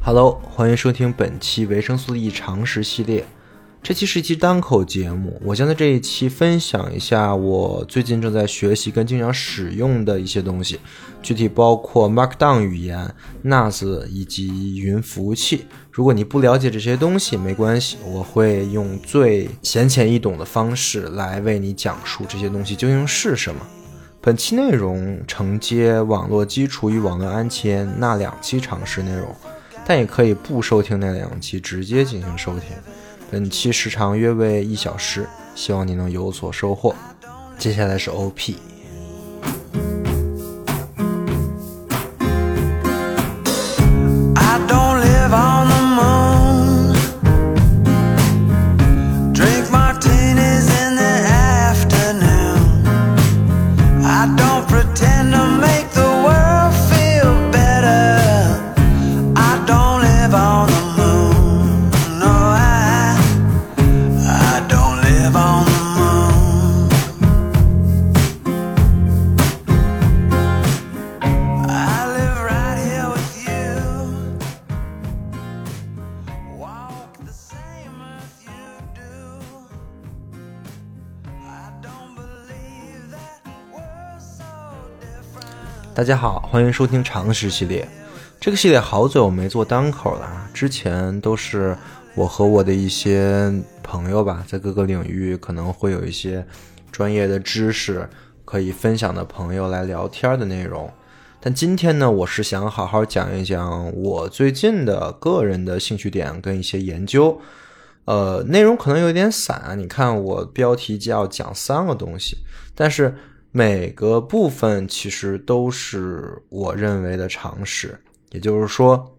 Hello，欢迎收听本期维生素 E 常识系列。这期是一期单口节目，我将在这一期分享一下我最近正在学习跟经常使用的一些东西，具体包括 Markdown 语言、NAS 以及云服务器。如果你不了解这些东西，没关系，我会用最浅显易懂的方式来为你讲述这些东西究竟是什么。本期内容承接网络基础与网络安全那两期常识内容。但也可以不收听那两期，直接进行收听。本期时长约为一小时，希望你能有所收获。接下来是 OP。大家好，欢迎收听常识系列。这个系列好久没做单口了，之前都是我和我的一些朋友吧，在各个领域可能会有一些专业的知识可以分享的朋友来聊天的内容。但今天呢，我是想好好讲一讲我最近的个人的兴趣点跟一些研究。呃，内容可能有点散，你看我标题叫讲三个东西，但是。每个部分其实都是我认为的常识，也就是说，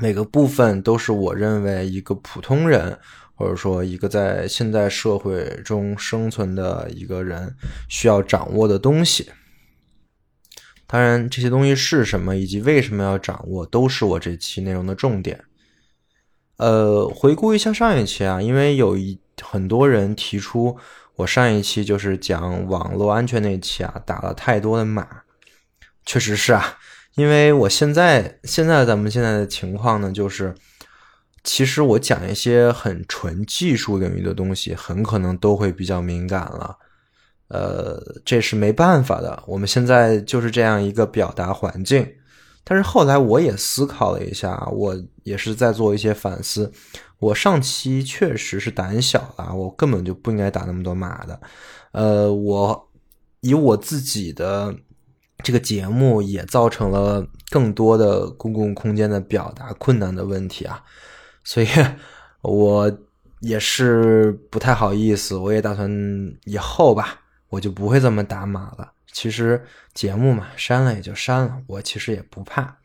每个部分都是我认为一个普通人，或者说一个在现代社会中生存的一个人需要掌握的东西。当然，这些东西是什么，以及为什么要掌握，都是我这期内容的重点。呃，回顾一下上一期啊，因为有一很多人提出。我上一期就是讲网络安全那期啊，打了太多的码，确实是啊，因为我现在现在咱们现在的情况呢，就是其实我讲一些很纯技术领域的东西，很可能都会比较敏感了，呃，这是没办法的，我们现在就是这样一个表达环境。但是后来我也思考了一下，我也是在做一些反思。我上期确实是胆小了，我根本就不应该打那么多码的。呃，我以我自己的这个节目也造成了更多的公共空间的表达困难的问题啊，所以 我也是不太好意思。我也打算以后吧，我就不会这么打码了。其实节目嘛，删了也就删了，我其实也不怕。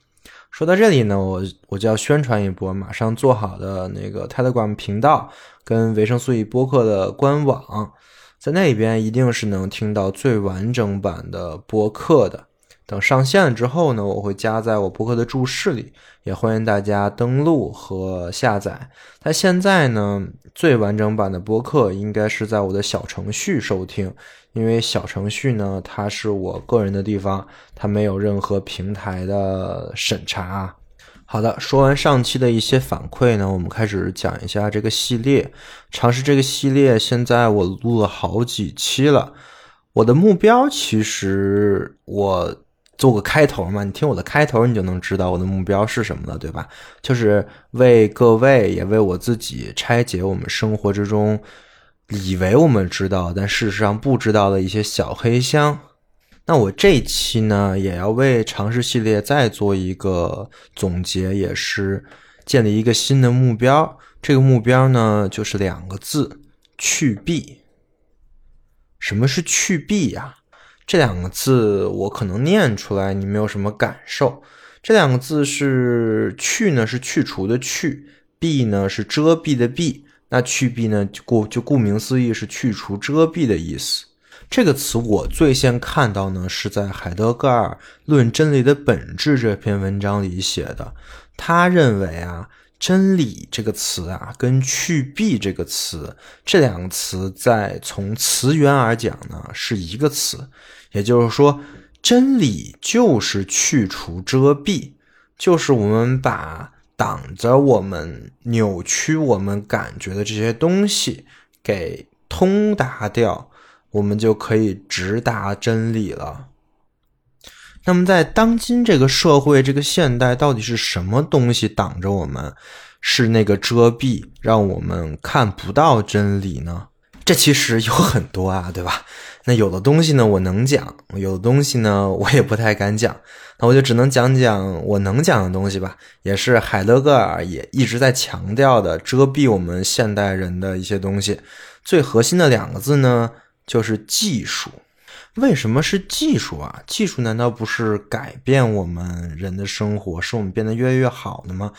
说到这里呢，我我就要宣传一波，马上做好的那个 Telegram 频道跟维生素 E 播客的官网，在那边一定是能听到最完整版的播客的。等上线了之后呢，我会加在我播客的注释里，也欢迎大家登录和下载。它现在呢，最完整版的播客应该是在我的小程序收听，因为小程序呢，它是我个人的地方，它没有任何平台的审查。好的，说完上期的一些反馈呢，我们开始讲一下这个系列。尝试这个系列，现在我录了好几期了。我的目标其实我。做个开头嘛，你听我的开头，你就能知道我的目标是什么了，对吧？就是为各位，也为我自己拆解我们生活之中以为我们知道，但事实上不知道的一些小黑箱。那我这期呢，也要为尝试系列再做一个总结，也是建立一个新的目标。这个目标呢，就是两个字：去弊。什么是去弊呀？这两个字我可能念出来，你没有什么感受。这两个字是去呢，是去除的去；蔽呢是遮蔽的蔽。那去蔽呢，顾就顾名思义是去除遮蔽的意思。这个词我最先看到呢，是在海德格尔《论真理的本质》这篇文章里写的。他认为啊，真理这个词啊，跟去弊这个词，这两个词在从词源而讲呢，是一个词。也就是说，真理就是去除遮蔽，就是我们把挡着我们、扭曲我们感觉的这些东西给通达掉，我们就可以直达真理了。那么，在当今这个社会，这个现代，到底是什么东西挡着我们？是那个遮蔽，让我们看不到真理呢？这其实有很多啊，对吧？那有的东西呢，我能讲；有的东西呢，我也不太敢讲。那我就只能讲讲我能讲的东西吧。也是海德格尔也一直在强调的，遮蔽我们现代人的一些东西。最核心的两个字呢，就是技术。为什么是技术啊？技术难道不是改变我们人的生活，使我们变得越来越好的吗？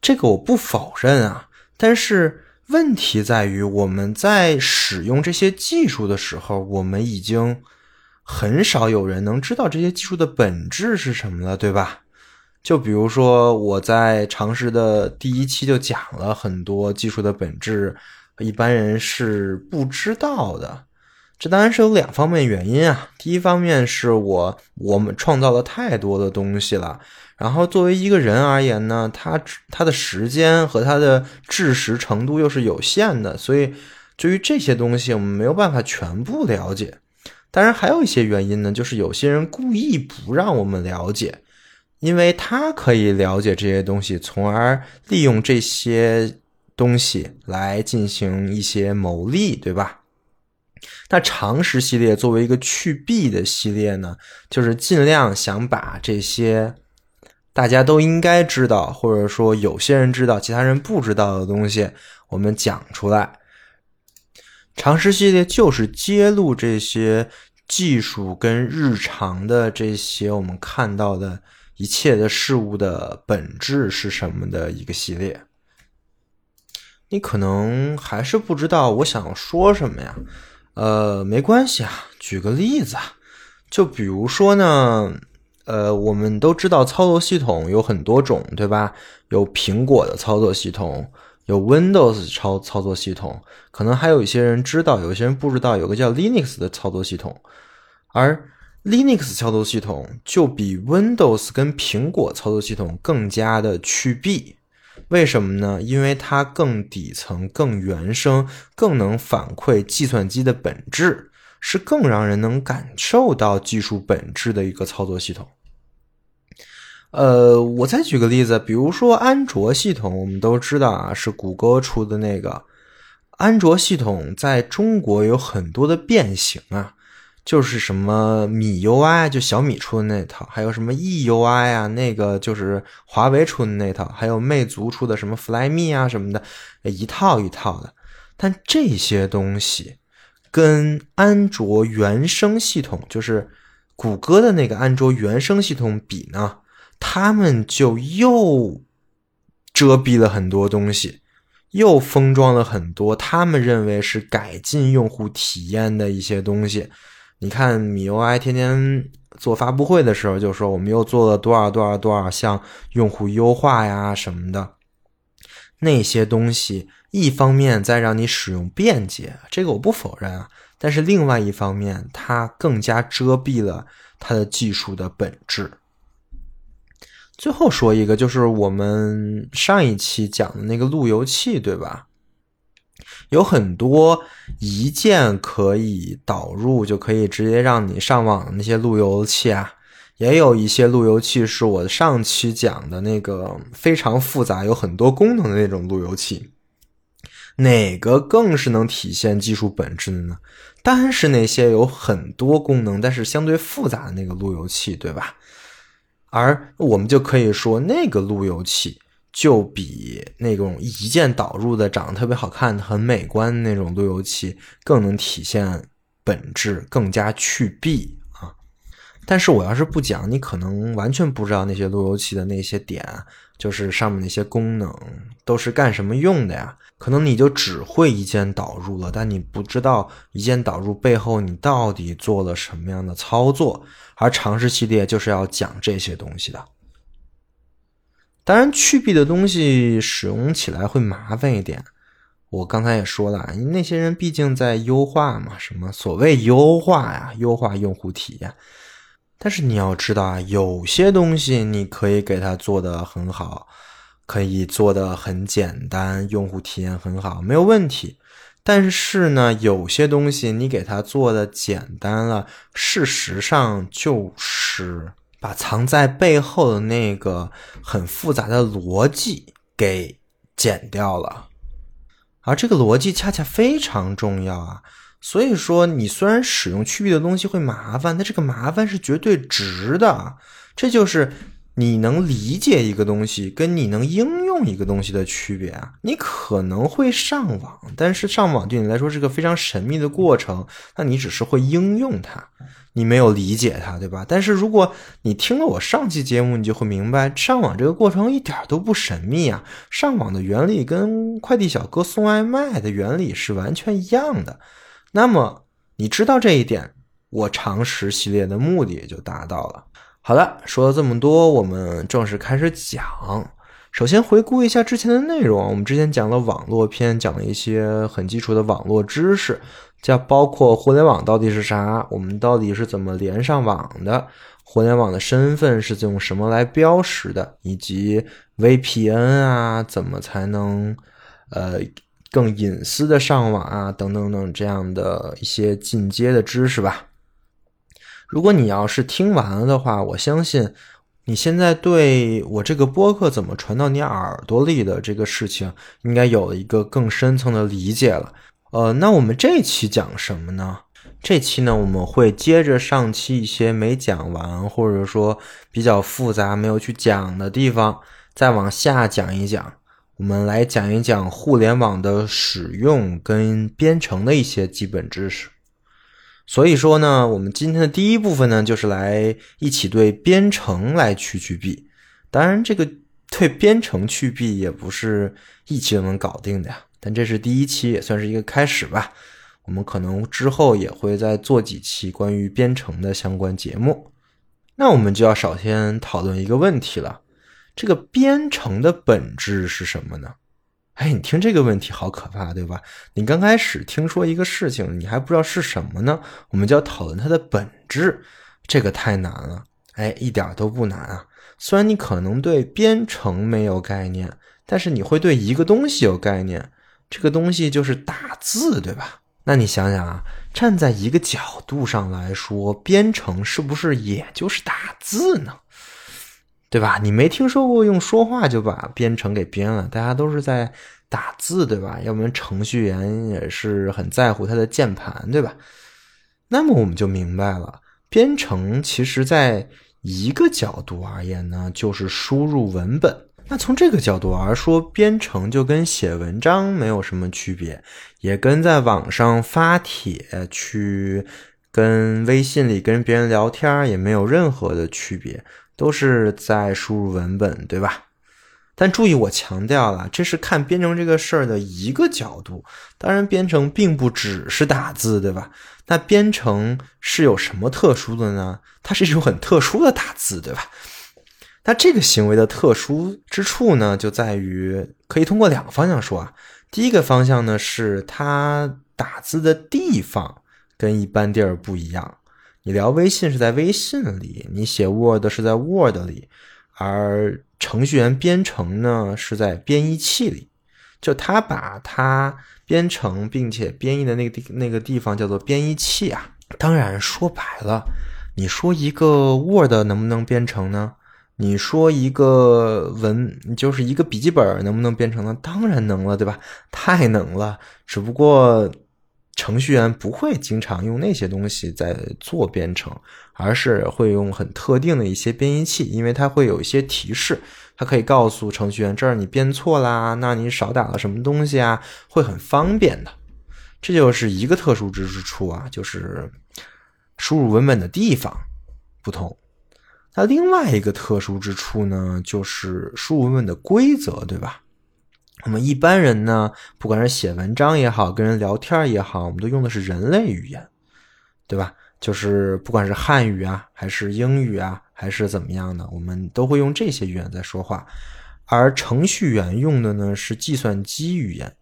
这个我不否认啊。但是问题在于，我们在使用这些技术的时候，我们已经很少有人能知道这些技术的本质是什么了，对吧？就比如说我在常识的第一期就讲了很多技术的本质，一般人是不知道的。这当然是有两方面原因啊。第一方面是我我们创造了太多的东西了，然后作为一个人而言呢，他他的时间和他的知识程度又是有限的，所以对于这些东西我们没有办法全部了解。当然还有一些原因呢，就是有些人故意不让我们了解，因为他可以了解这些东西，从而利用这些东西来进行一些牟利，对吧？那常识系列作为一个去弊的系列呢，就是尽量想把这些大家都应该知道，或者说有些人知道、其他人不知道的东西，我们讲出来。常识系列就是揭露这些技术跟日常的这些我们看到的一切的事物的本质是什么的一个系列。你可能还是不知道我想说什么呀？呃，没关系啊，举个例子啊，就比如说呢，呃，我们都知道操作系统有很多种，对吧？有苹果的操作系统，有 Windows 操操作系统，可能还有一些人知道，有些人不知道，有个叫 Linux 的操作系统，而 Linux 操作系统就比 Windows 跟苹果操作系统更加的去弊。为什么呢？因为它更底层、更原生、更能反馈计算机的本质，是更让人能感受到技术本质的一个操作系统。呃，我再举个例子，比如说安卓系统，我们都知道啊，是谷歌出的那个安卓系统，在中国有很多的变形啊。就是什么米 UI 就小米出的那套，还有什么 EUI 啊，那个就是华为出的那套，还有魅族出的什么 Flyme 啊什么的，一套一套的。但这些东西跟安卓原生系统，就是谷歌的那个安卓原生系统比呢，他们就又遮蔽了很多东西，又封装了很多他们认为是改进用户体验的一些东西。你看米 UI 天天做发布会的时候就说我们又做了多少多少多少项用户优化呀什么的，那些东西一方面在让你使用便捷，这个我不否认啊，但是另外一方面它更加遮蔽了它的技术的本质。最后说一个，就是我们上一期讲的那个路由器，对吧？有很多一键可以导入，就可以直接让你上网的那些路由器啊，也有一些路由器是我上期讲的那个非常复杂、有很多功能的那种路由器。哪个更是能体现技术本质的呢？当然是那些有很多功能但是相对复杂的那个路由器，对吧？而我们就可以说那个路由器。就比那种一键导入的、长得特别好看、很美观的那种路由器更能体现本质，更加去弊啊！但是我要是不讲，你可能完全不知道那些路由器的那些点，就是上面那些功能都是干什么用的呀？可能你就只会一键导入了，但你不知道一键导入背后你到底做了什么样的操作。而常识系列就是要讲这些东西的。当然，去弊的东西使用起来会麻烦一点。我刚才也说了，那些人毕竟在优化嘛，什么所谓优化呀，优化用户体验。但是你要知道啊，有些东西你可以给它做得很好，可以做得很简单，用户体验很好，没有问题。但是呢，有些东西你给它做的简单了，事实上就是把藏在背后的那个很复杂的逻辑给剪掉了。而这个逻辑恰恰非常重要啊，所以说你虽然使用去弊的东西会麻烦，但这个麻烦是绝对值的。这就是你能理解一个东西跟你能应用一个东西的区别啊。你可能会上网，但是上网对你来说是个非常神秘的过程，那你只是会应用它。你没有理解它，对吧？但是如果你听了我上期节目，你就会明白，上网这个过程一点都不神秘啊。上网的原理跟快递小哥送外卖的原理是完全一样的。那么你知道这一点，我常识系列的目的也就达到了。好了，说了这么多，我们正式开始讲。首先回顾一下之前的内容，我们之前讲了网络篇，讲了一些很基础的网络知识。叫包括互联网到底是啥？我们到底是怎么连上网的？互联网的身份是用什么来标识的？以及 VPN 啊，怎么才能呃更隐私的上网啊？等等等这样的一些进阶的知识吧。如果你要是听完了的话，我相信你现在对我这个播客怎么传到你耳朵里的这个事情，应该有了一个更深层的理解了。呃，那我们这期讲什么呢？这期呢，我们会接着上期一些没讲完，或者说比较复杂没有去讲的地方，再往下讲一讲。我们来讲一讲互联网的使用跟编程的一些基本知识。所以说呢，我们今天的第一部分呢，就是来一起对编程来去去弊。当然，这个对编程去弊也不是一期就能搞定的呀。但这是第一期，也算是一个开始吧。我们可能之后也会再做几期关于编程的相关节目。那我们就要首先讨论一个问题了：这个编程的本质是什么呢？哎，你听这个问题好可怕，对吧？你刚开始听说一个事情，你还不知道是什么呢，我们就要讨论它的本质，这个太难了。哎，一点都不难啊。虽然你可能对编程没有概念，但是你会对一个东西有概念。这个东西就是打字，对吧？那你想想啊，站在一个角度上来说，编程是不是也就是打字呢？对吧？你没听说过用说话就把编程给编了，大家都是在打字，对吧？要不然程序员也是很在乎他的键盘，对吧？那么我们就明白了，编程其实在一个角度而言呢，就是输入文本。那从这个角度而说，编程就跟写文章没有什么区别，也跟在网上发帖去跟微信里跟别人聊天也没有任何的区别，都是在输入文本，对吧？但注意，我强调了，这是看编程这个事儿的一个角度。当然，编程并不只是打字，对吧？那编程是有什么特殊的呢？它是一种很特殊的打字，对吧？那这个行为的特殊之处呢，就在于可以通过两个方向说啊。第一个方向呢，是它打字的地方跟一般地儿不一样。你聊微信是在微信里，你写 Word 是在 Word 里，而程序员编程呢是在编译器里。就他把它编程并且编译的那个地那个地方叫做编译器啊。当然说白了，你说一个 Word 能不能编程呢？你说一个文就是一个笔记本能不能编程呢？当然能了，对吧？太能了。只不过程序员不会经常用那些东西在做编程，而是会用很特定的一些编译器，因为它会有一些提示，它可以告诉程序员这儿你编错啦，那你少打了什么东西啊，会很方便的。这就是一个特殊之处啊，就是输入文本的地方不同。那另外一个特殊之处呢，就是输入文本的规则，对吧？我们一般人呢，不管是写文章也好，跟人聊天也好，我们都用的是人类语言，对吧？就是不管是汉语啊，还是英语啊，还是怎么样的，我们都会用这些语言在说话。而程序员用的呢是计算机语言，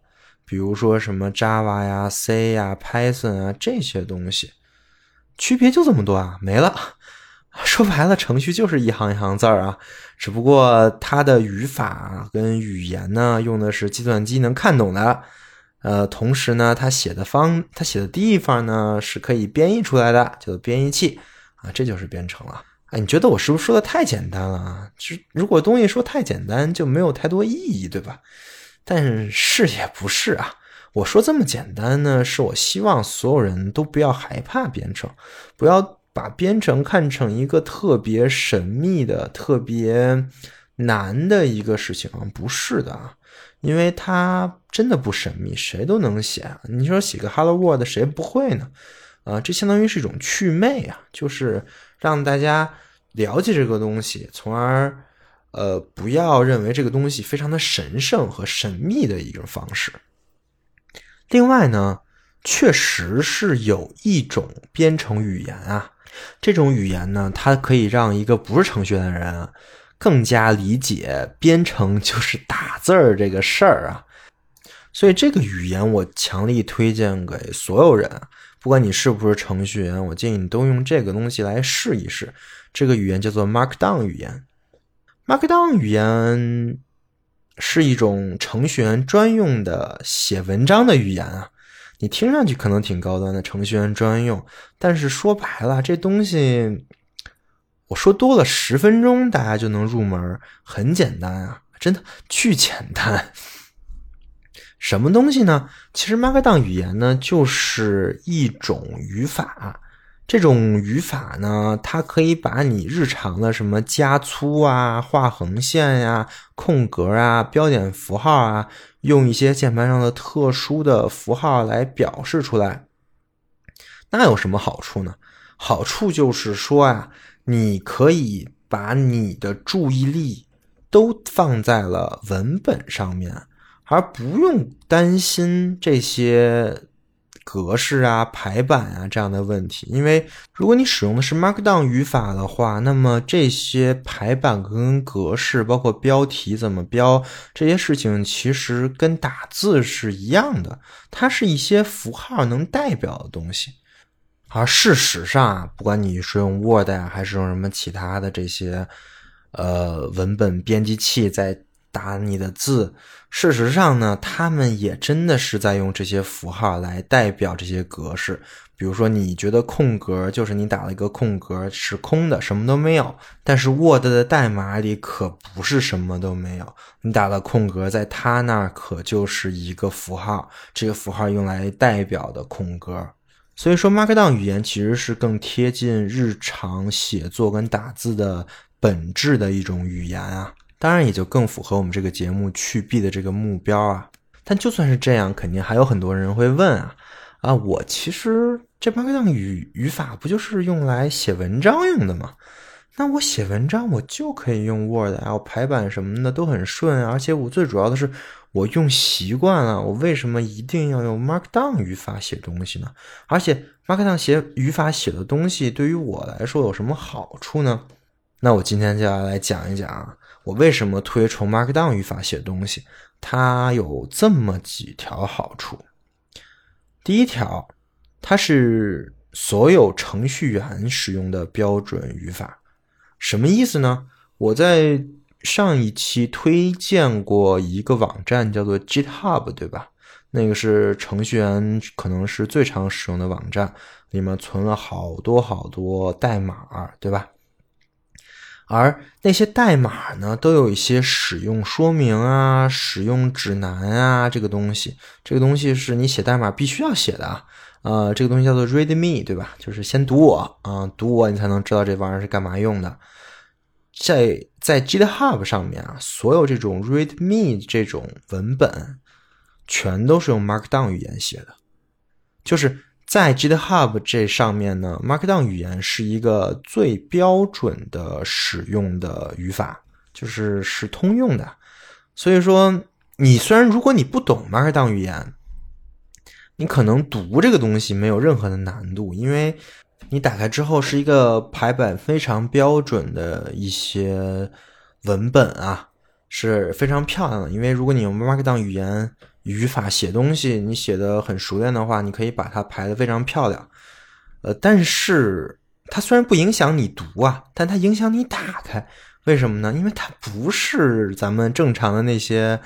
比如说什么 Java 呀、C 呀、Python 啊这些东西，区别就这么多啊，没了。说白了，程序就是一行一行字儿啊，只不过它的语法跟语言呢用的是计算机能看懂的，呃，同时呢，它写的方，它写的地方呢是可以编译出来的，叫做编译器啊，这就是编程了。哎，你觉得我是不是说的太简单了啊？就如果东西说太简单，就没有太多意义，对吧？但是也不是啊，我说这么简单呢，是我希望所有人都不要害怕编程，不要。把编程看成一个特别神秘的、特别难的一个事情啊，不是的啊，因为它真的不神秘，谁都能写。你说写个 Hello World，谁不会呢？啊，这相当于是一种趣味啊，就是让大家了解这个东西，从而呃不要认为这个东西非常的神圣和神秘的一种方式。另外呢，确实是有一种编程语言啊。这种语言呢，它可以让一个不是程序员的人更加理解编程就是打字儿这个事儿啊。所以这个语言我强力推荐给所有人，不管你是不是程序员，我建议你都用这个东西来试一试。这个语言叫做 Markdown 语言。Markdown 语言是一种程序员专用的写文章的语言啊。你听上去可能挺高端的，程序员专用，但是说白了，这东西我说多了十分钟，大家就能入门，很简单啊，真的巨简单。什么东西呢？其实 Markdown 语言呢，就是一种语法。这种语法呢，它可以把你日常的什么加粗啊、画横线呀、空格啊、标点符号啊，用一些键盘上的特殊的符号来表示出来。那有什么好处呢？好处就是说啊，你可以把你的注意力都放在了文本上面，而不用担心这些。格式啊、排版啊这样的问题，因为如果你使用的是 Markdown 语法的话，那么这些排版跟格式，包括标题怎么标这些事情，其实跟打字是一样的，它是一些符号能代表的东西。而事实上啊，不管你是用 Word 啊，还是用什么其他的这些呃文本编辑器在。打你的字，事实上呢，他们也真的是在用这些符号来代表这些格式。比如说，你觉得空格就是你打了一个空格是空的，什么都没有。但是 Word 的代码里可不是什么都没有，你打了空格，在它那儿可就是一个符号，这个符号用来代表的空格。所以说，Markdown 语言其实是更贴近日常写作跟打字的本质的一种语言啊。当然也就更符合我们这个节目去弊的这个目标啊！但就算是这样，肯定还有很多人会问啊啊！我其实这八个样语语法不就是用来写文章用的吗？那我写文章我就可以用 Word 啊，我排版什么的都很顺，而且我最主要的是我用习惯了，我为什么一定要用 Markdown 语法写东西呢？而且 Markdown 写语法写的东西对于我来说有什么好处呢？那我今天就要来讲一讲。我为什么推崇 Markdown 语法写东西？它有这么几条好处。第一条，它是所有程序员使用的标准语法。什么意思呢？我在上一期推荐过一个网站，叫做 GitHub，对吧？那个是程序员可能是最常使用的网站，里面存了好多好多代码，对吧？而那些代码呢，都有一些使用说明啊、使用指南啊，这个东西，这个东西是你写代码必须要写的啊。呃，这个东西叫做 README，对吧？就是先读我啊，读我，你才能知道这玩意儿是干嘛用的。在在 GitHub 上面啊，所有这种 README 这种文本，全都是用 Markdown 语言写的，就是。在 GitHub 这上面呢，Markdown 语言是一个最标准的使用的语法，就是是通用的。所以说，你虽然如果你不懂 Markdown 语言，你可能读这个东西没有任何的难度，因为你打开之后是一个排版非常标准的一些文本啊，是非常漂亮的。因为如果你用 Markdown 语言语法写东西，你写的很熟练的话，你可以把它排的非常漂亮。呃，但是它虽然不影响你读啊，但它影响你打开。为什么呢？因为它不是咱们正常的那些。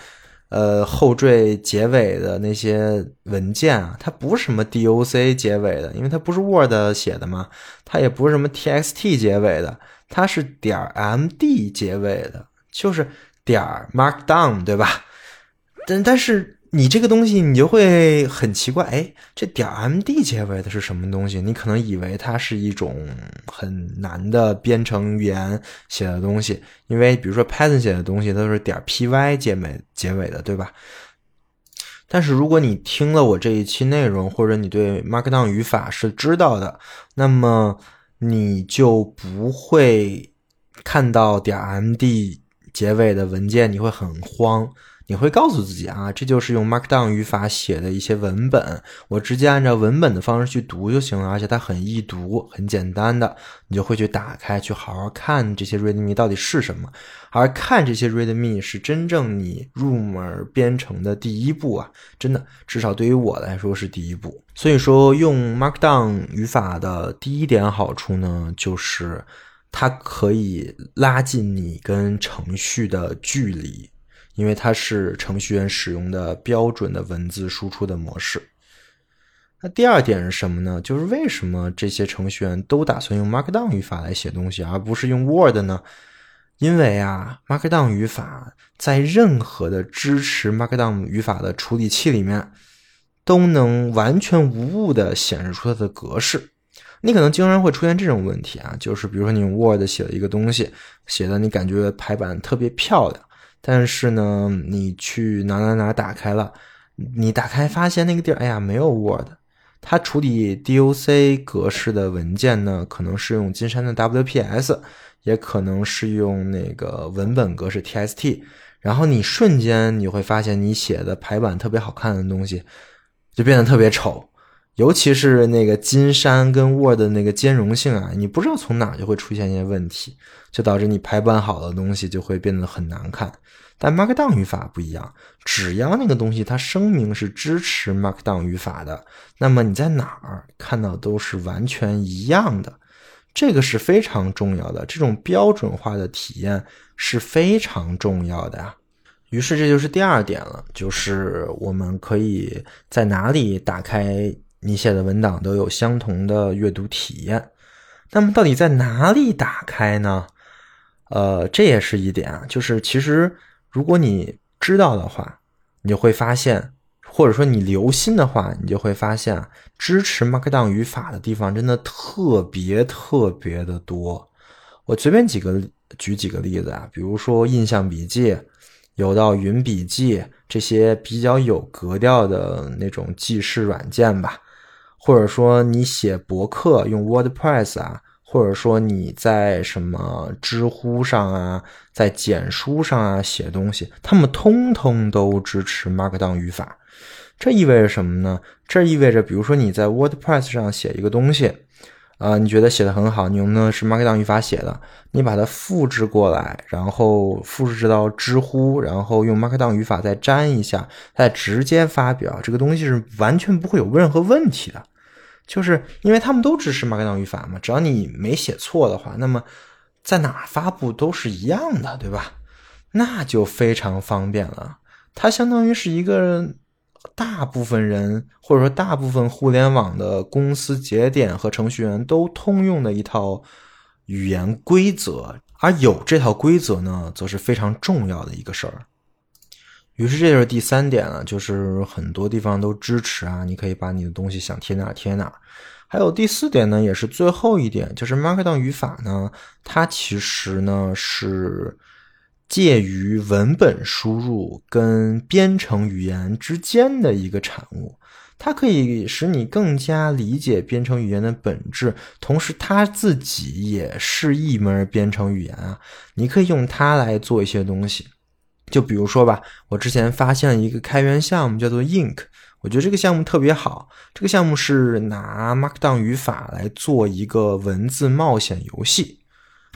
呃，后缀结尾的那些文件啊，它不是什么 doc 结尾的，因为它不是 Word 写的嘛，它也不是什么 txt 结尾的，它是点 md 结尾的，就是点 markdown，对吧？但但是。你这个东西，你就会很奇怪，哎，这点 md 结尾的是什么东西？你可能以为它是一种很难的编程语言写的东西，因为比如说 Python 写的东西都是点 py 结尾结尾的，对吧？但是如果你听了我这一期内容，或者你对 Markdown 语法是知道的，那么你就不会看到点 md 结尾的文件，你会很慌。你会告诉自己啊，这就是用 Markdown 语法写的一些文本，我直接按照文本的方式去读就行了，而且它很易读，很简单的，你就会去打开，去好好看这些 README 到底是什么。而看这些 README 是真正你入门编程的第一步啊，真的，至少对于我来说是第一步。所以说，用 Markdown 语法的第一点好处呢，就是它可以拉近你跟程序的距离。因为它是程序员使用的标准的文字输出的模式。那第二点是什么呢？就是为什么这些程序员都打算用 Markdown 语法来写东西，而不是用 Word 呢？因为啊，Markdown 语法在任何的支持 Markdown 语法的处理器里面，都能完全无误的显示出它的格式。你可能经常会出现这种问题啊，就是比如说你用 Word 写了一个东西，写的你感觉排版特别漂亮。但是呢，你去哪哪哪打开了，你打开发现那个地儿，哎呀，没有 Word。它处理 DOC 格式的文件呢，可能是用金山的 WPS，也可能是用那个文本格式 TXT。然后你瞬间你会发现，你写的排版特别好看的东西，就变得特别丑。尤其是那个金山跟 Word 的那个兼容性啊，你不知道从哪就会出现一些问题，就导致你排版好的东西就会变得很难看。但 Markdown 语法不一样，只要那个东西它声明是支持 Markdown 语法的，那么你在哪儿看到都是完全一样的，这个是非常重要的。这种标准化的体验是非常重要的呀。于是这就是第二点了，就是我们可以在哪里打开。你写的文档都有相同的阅读体验，那么到底在哪里打开呢？呃，这也是一点啊，就是其实如果你知道的话，你就会发现，或者说你留心的话，你就会发现，支持 Markdown 语法的地方真的特别特别的多。我随便几个举几个例子啊，比如说印象笔记、有道云笔记这些比较有格调的那种记事软件吧。或者说你写博客用 WordPress 啊，或者说你在什么知乎上啊，在简书上啊写东西，他们通通都支持 Markdown 语法。这意味着什么呢？这意味着，比如说你在 WordPress 上写一个东西，啊，你觉得写的很好，你用的是 Markdown 语法写的，你把它复制过来，然后复制到知乎，然后用 Markdown 语法再粘一下，再直接发表，这个东西是完全不会有任何问题的。就是因为他们都支持 Markdown 语法嘛，只要你没写错的话，那么在哪发布都是一样的，对吧？那就非常方便了。它相当于是一个大部分人或者说大部分互联网的公司节点和程序员都通用的一套语言规则，而有这套规则呢，则是非常重要的一个事儿。于是这就是第三点了，就是很多地方都支持啊，你可以把你的东西想贴哪贴哪。还有第四点呢，也是最后一点，就是 Markdown 语法呢，它其实呢是介于文本输入跟编程语言之间的一个产物，它可以使你更加理解编程语言的本质，同时它自己也是一门编程语言啊，你可以用它来做一些东西。就比如说吧，我之前发现了一个开源项目，叫做 Ink。我觉得这个项目特别好。这个项目是拿 Markdown 语法来做一个文字冒险游戏。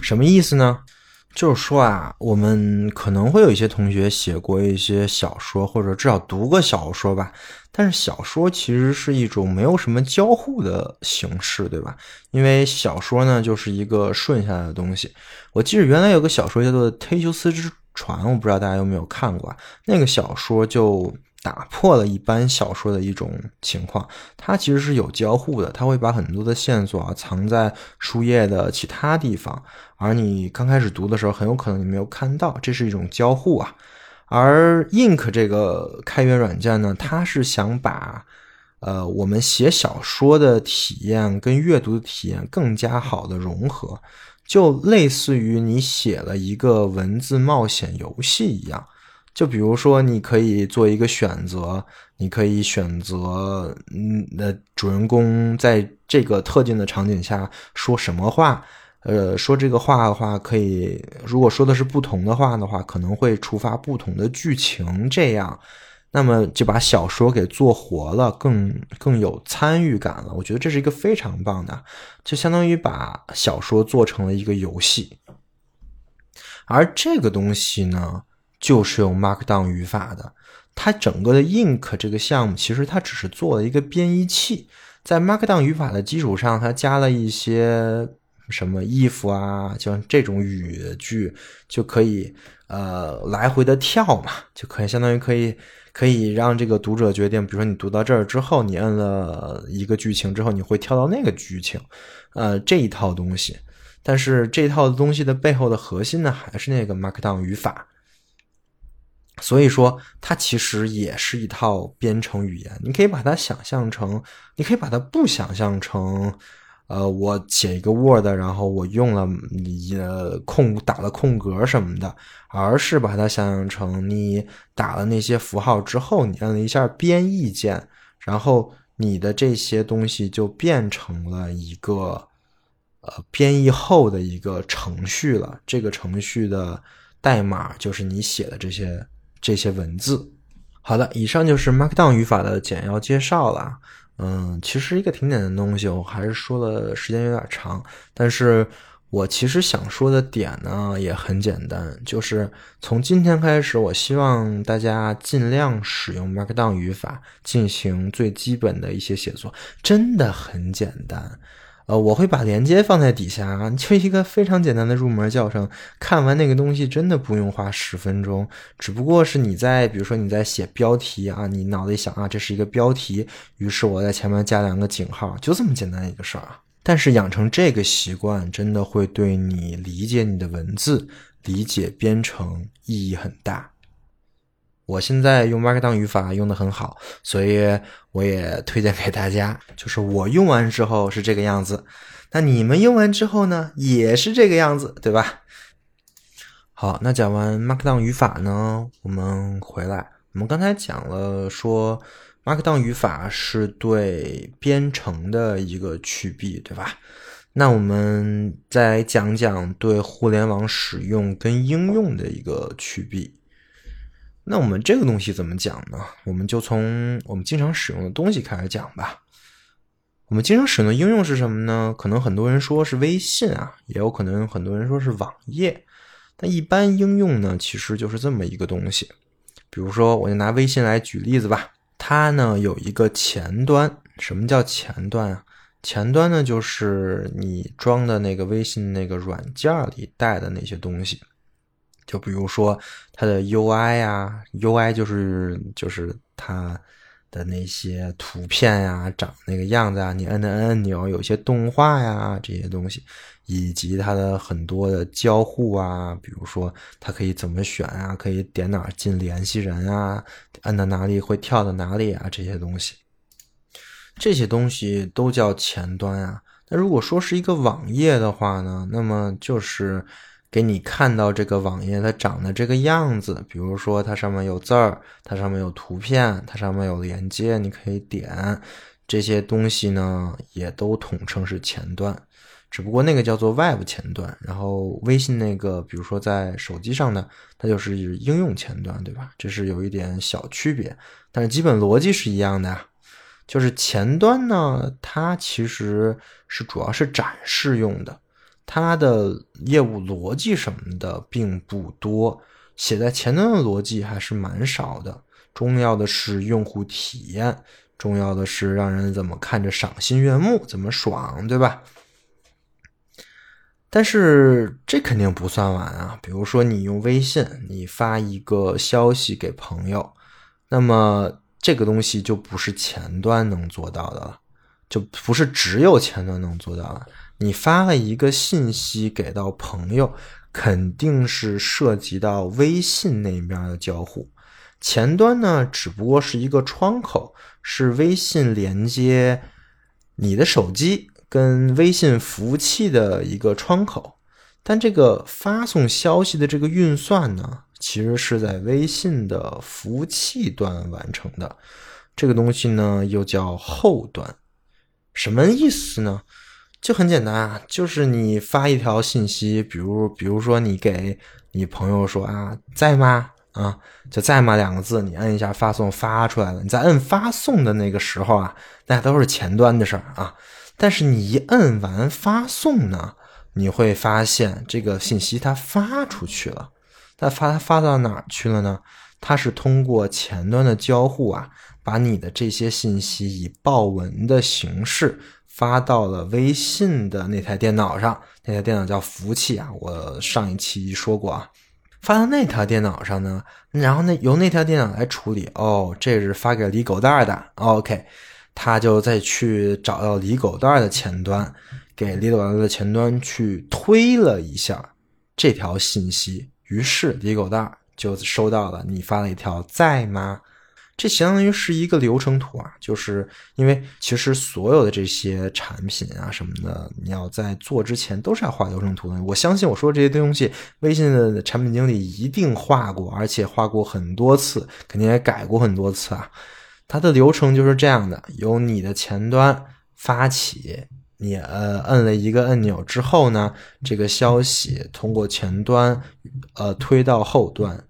什么意思呢？就是说啊，我们可能会有一些同学写过一些小说，或者至少读过小说吧。但是小说其实是一种没有什么交互的形式，对吧？因为小说呢就是一个顺下来的东西。我记得原来有个小说叫做《忒修斯之船》，我不知道大家有没有看过啊。那个小说就打破了一般小说的一种情况，它其实是有交互的，它会把很多的线索啊藏在书页的其他地方。而你刚开始读的时候，很有可能你没有看到，这是一种交互啊。而 Ink 这个开源软件呢，它是想把呃我们写小说的体验跟阅读的体验更加好的融合，就类似于你写了一个文字冒险游戏一样。就比如说，你可以做一个选择，你可以选择嗯，那主人公在这个特定的场景下说什么话。呃，说这个话的话，可以如果说的是不同的话的话，可能会触发不同的剧情，这样，那么就把小说给做活了，更更有参与感了。我觉得这是一个非常棒的，就相当于把小说做成了一个游戏。而这个东西呢，就是用 Markdown 语法的。它整个的 Ink 这个项目，其实它只是做了一个编译器，在 Markdown 语法的基础上，它加了一些。什么 If 啊，像这种语句就可以呃来回的跳嘛，就可以相当于可以可以让这个读者决定，比如说你读到这儿之后，你摁了一个剧情之后，你会跳到那个剧情，呃这一套东西。但是这套东西的背后的核心呢，还是那个 Markdown 语法。所以说，它其实也是一套编程语言。你可以把它想象成，你可以把它不想象成。呃，我写一个 Word，然后我用了你空打了空格什么的，而是把它想象成你打了那些符号之后，你按了一下编译键，然后你的这些东西就变成了一个呃编译后的一个程序了。这个程序的代码就是你写的这些这些文字。好的，以上就是 Markdown 语法的简要介绍了。嗯，其实一个挺简单的东西，我还是说了时间有点长，但是我其实想说的点呢也很简单，就是从今天开始，我希望大家尽量使用 Markdown 语法进行最基本的一些写作，真的很简单。呃，我会把链接放在底下啊，就一个非常简单的入门教程。看完那个东西，真的不用花十分钟，只不过是你在，比如说你在写标题啊，你脑子里想啊，这是一个标题，于是我在前面加两个井号，就这么简单一个事儿啊。但是养成这个习惯，真的会对你理解你的文字、理解编程意义很大。我现在用 Markdown 语法用的很好，所以我也推荐给大家。就是我用完之后是这个样子，那你们用完之后呢，也是这个样子，对吧？好，那讲完 Markdown 语法呢，我们回来，我们刚才讲了说 Markdown 语法是对编程的一个曲臂，对吧？那我们再讲讲对互联网使用跟应用的一个曲臂。那我们这个东西怎么讲呢？我们就从我们经常使用的东西开始讲吧。我们经常使用的应用是什么呢？可能很多人说是微信啊，也有可能很多人说是网页。但一般应用呢，其实就是这么一个东西。比如说，我就拿微信来举例子吧。它呢有一个前端。什么叫前端啊？前端呢就是你装的那个微信那个软件里带的那些东西。就比如说它的 UI 呀，UI 就是就是它的那些图片呀，长那个样子啊，你摁的按钮，有些动画呀这些东西，以及它的很多的交互啊，比如说它可以怎么选啊，可以点哪进联系人啊，按到哪里会跳到哪里啊，这些东西，这些东西都叫前端啊。那如果说是一个网页的话呢，那么就是。给你看到这个网页它长的这个样子，比如说它上面有字儿，它上面有图片，它上面有连接，你可以点这些东西呢，也都统称是前端。只不过那个叫做 Web 前端，然后微信那个，比如说在手机上的，它就是应用前端，对吧？这是有一点小区别，但是基本逻辑是一样的呀。就是前端呢，它其实是主要是展示用的。它的业务逻辑什么的并不多，写在前端的逻辑还是蛮少的。重要的是用户体验，重要的是让人怎么看着赏心悦目，怎么爽，对吧？但是这肯定不算完啊！比如说你用微信，你发一个消息给朋友，那么这个东西就不是前端能做到的了，就不是只有前端能做到的。你发了一个信息给到朋友，肯定是涉及到微信那边的交互。前端呢，只不过是一个窗口，是微信连接你的手机跟微信服务器的一个窗口。但这个发送消息的这个运算呢，其实是在微信的服务器端完成的。这个东西呢，又叫后端。什么意思呢？就很简单啊，就是你发一条信息，比如比如说你给你朋友说啊，在吗？啊，就在吗两个字，你摁一下发送，发出来了。你在摁发送的那个时候啊，那都是前端的事儿啊。但是你一摁完发送呢，你会发现这个信息它发出去了。它发发到哪儿去了呢？它是通过前端的交互啊，把你的这些信息以报文的形式发到了微信的那台电脑上。那台电脑叫服务器啊，我上一期说过啊。发到那台电脑上呢，然后那由那台电脑来处理。哦，这是发给李狗蛋的。OK，他就再去找到李狗蛋的前端，给李狗蛋的前端去推了一下这条信息，于是李狗蛋就收到了你发了一条在吗？这相当于是一个流程图啊，就是因为其实所有的这些产品啊什么的，你要在做之前都是要画流程图的。我相信我说这些东西，微信的产品经理一定画过，而且画过很多次，肯定也改过很多次啊。它的流程就是这样的：由你的前端发起，你呃摁了一个按钮之后呢，这个消息通过前端呃推到后端。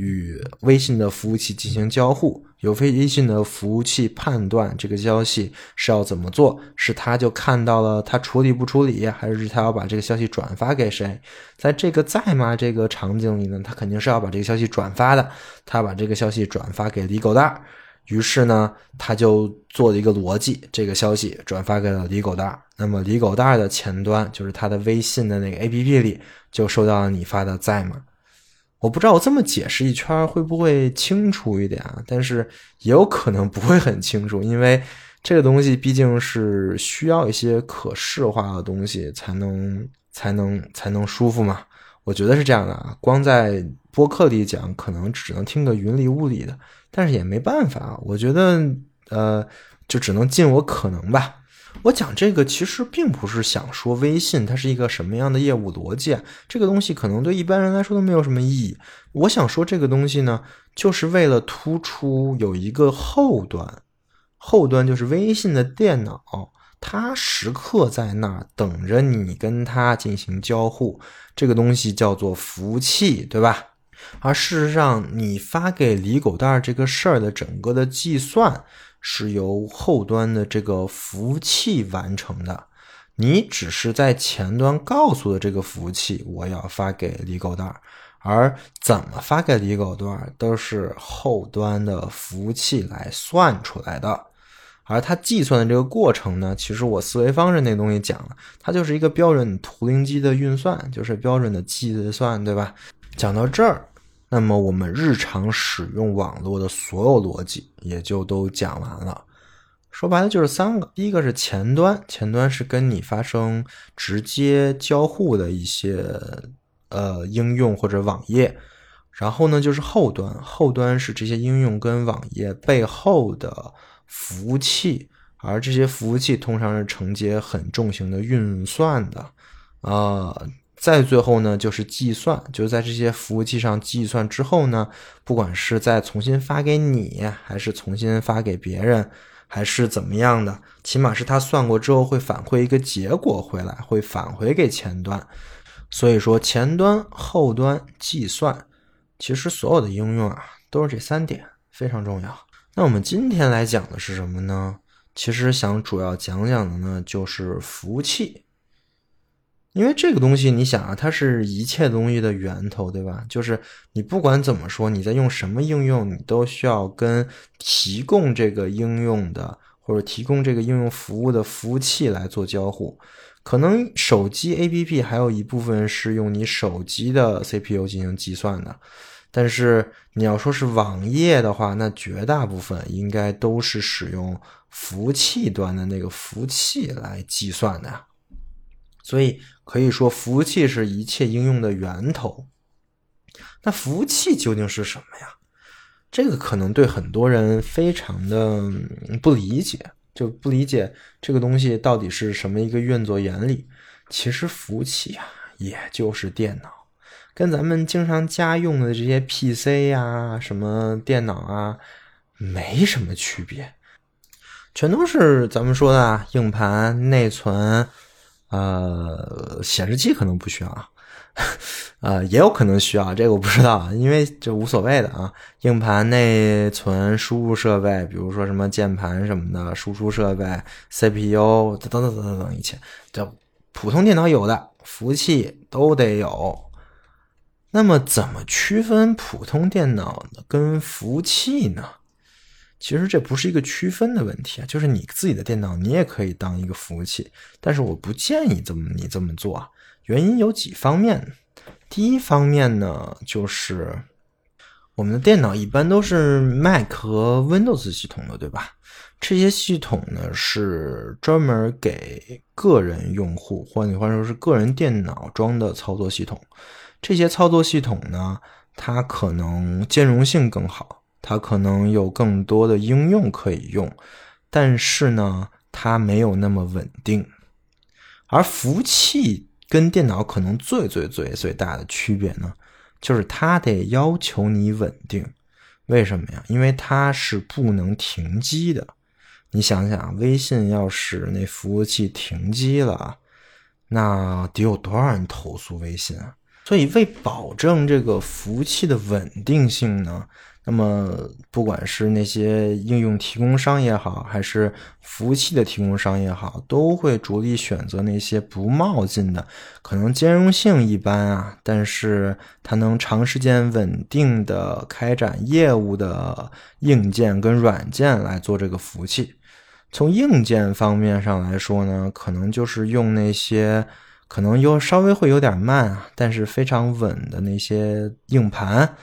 与微信的服务器进行交互，由微信的服务器判断这个消息是要怎么做，是他就看到了他处理不处理，还是他要把这个消息转发给谁？在这个在吗这个场景里呢，他肯定是要把这个消息转发的，他把这个消息转发给李狗蛋儿，于是呢，他就做了一个逻辑，这个消息转发给了李狗蛋儿，那么李狗蛋儿的前端就是他的微信的那个 APP 里就收到了你发的在吗？我不知道我这么解释一圈会不会清楚一点啊？但是也有可能不会很清楚，因为这个东西毕竟是需要一些可视化的东西才能才能才能舒服嘛。我觉得是这样的啊，光在播客里讲可能只能听个云里雾里的，但是也没办法，我觉得呃，就只能尽我可能吧。我讲这个其实并不是想说微信它是一个什么样的业务逻辑，这个东西可能对一般人来说都没有什么意义。我想说这个东西呢，就是为了突出有一个后端，后端就是微信的电脑，它时刻在那儿等着你跟它进行交互，这个东西叫做服务器，对吧？而事实上，你发给李狗蛋儿这个事儿的整个的计算。是由后端的这个服务器完成的，你只是在前端告诉了这个服务器我要发给李狗蛋而怎么发给李狗蛋都是后端的服务器来算出来的。而它计算的这个过程呢，其实我思维方式那东西讲了，它就是一个标准图灵机的运算，就是标准的计算，对吧？讲到这儿。那么我们日常使用网络的所有逻辑也就都讲完了。说白了就是三个：第一个是前端，前端是跟你发生直接交互的一些呃应用或者网页；然后呢就是后端，后端是这些应用跟网页背后的服务器，而这些服务器通常是承接很重型的运算的啊。再最后呢，就是计算，就是在这些服务器上计算之后呢，不管是再重新发给你，还是重新发给别人，还是怎么样的，起码是他算过之后会反馈一个结果回来，会返回给前端。所以说，前端、后端、计算，其实所有的应用啊，都是这三点非常重要。那我们今天来讲的是什么呢？其实想主要讲讲的呢，就是服务器。因为这个东西，你想啊，它是一切东西的源头，对吧？就是你不管怎么说，你在用什么应用，你都需要跟提供这个应用的或者提供这个应用服务的服务器来做交互。可能手机 APP 还有一部分是用你手机的 CPU 进行计算的，但是你要说是网页的话，那绝大部分应该都是使用服务器端的那个服务器来计算的。所以可以说，服务器是一切应用的源头。那服务器究竟是什么呀？这个可能对很多人非常的不理解，就不理解这个东西到底是什么一个运作原理。其实服务器啊，也就是电脑，跟咱们经常家用的这些 PC 呀、什么电脑啊，没什么区别，全都是咱们说的硬盘、内存。呃，显示器可能不需要，呃，也有可能需要，这个我不知道，因为这无所谓的啊。硬盘、内存、输入设备，比如说什么键盘什么的，输出设备、CPU 等等等等等一切，这普通电脑有的，服务器都得有。那么，怎么区分普通电脑跟服务器呢？其实这不是一个区分的问题啊，就是你自己的电脑，你也可以当一个服务器，但是我不建议这么你这么做啊。原因有几方面，第一方面呢，就是我们的电脑一般都是 Mac 和 Windows 系统的，对吧？这些系统呢是专门给个人用户，换句话说是个人电脑装的操作系统。这些操作系统呢，它可能兼容性更好。它可能有更多的应用可以用，但是呢，它没有那么稳定。而服务器跟电脑可能最最最最大的区别呢，就是它得要求你稳定。为什么呀？因为它是不能停机的。你想想，微信要是那服务器停机了，那得有多少人投诉微信啊？所以，为保证这个服务器的稳定性呢？那么，不管是那些应用提供商也好，还是服务器的提供商也好，都会着力选择那些不冒进的、可能兼容性一般啊，但是它能长时间稳定的开展业务的硬件跟软件来做这个服务器。从硬件方面上来说呢，可能就是用那些可能又稍微会有点慢啊，但是非常稳的那些硬盘。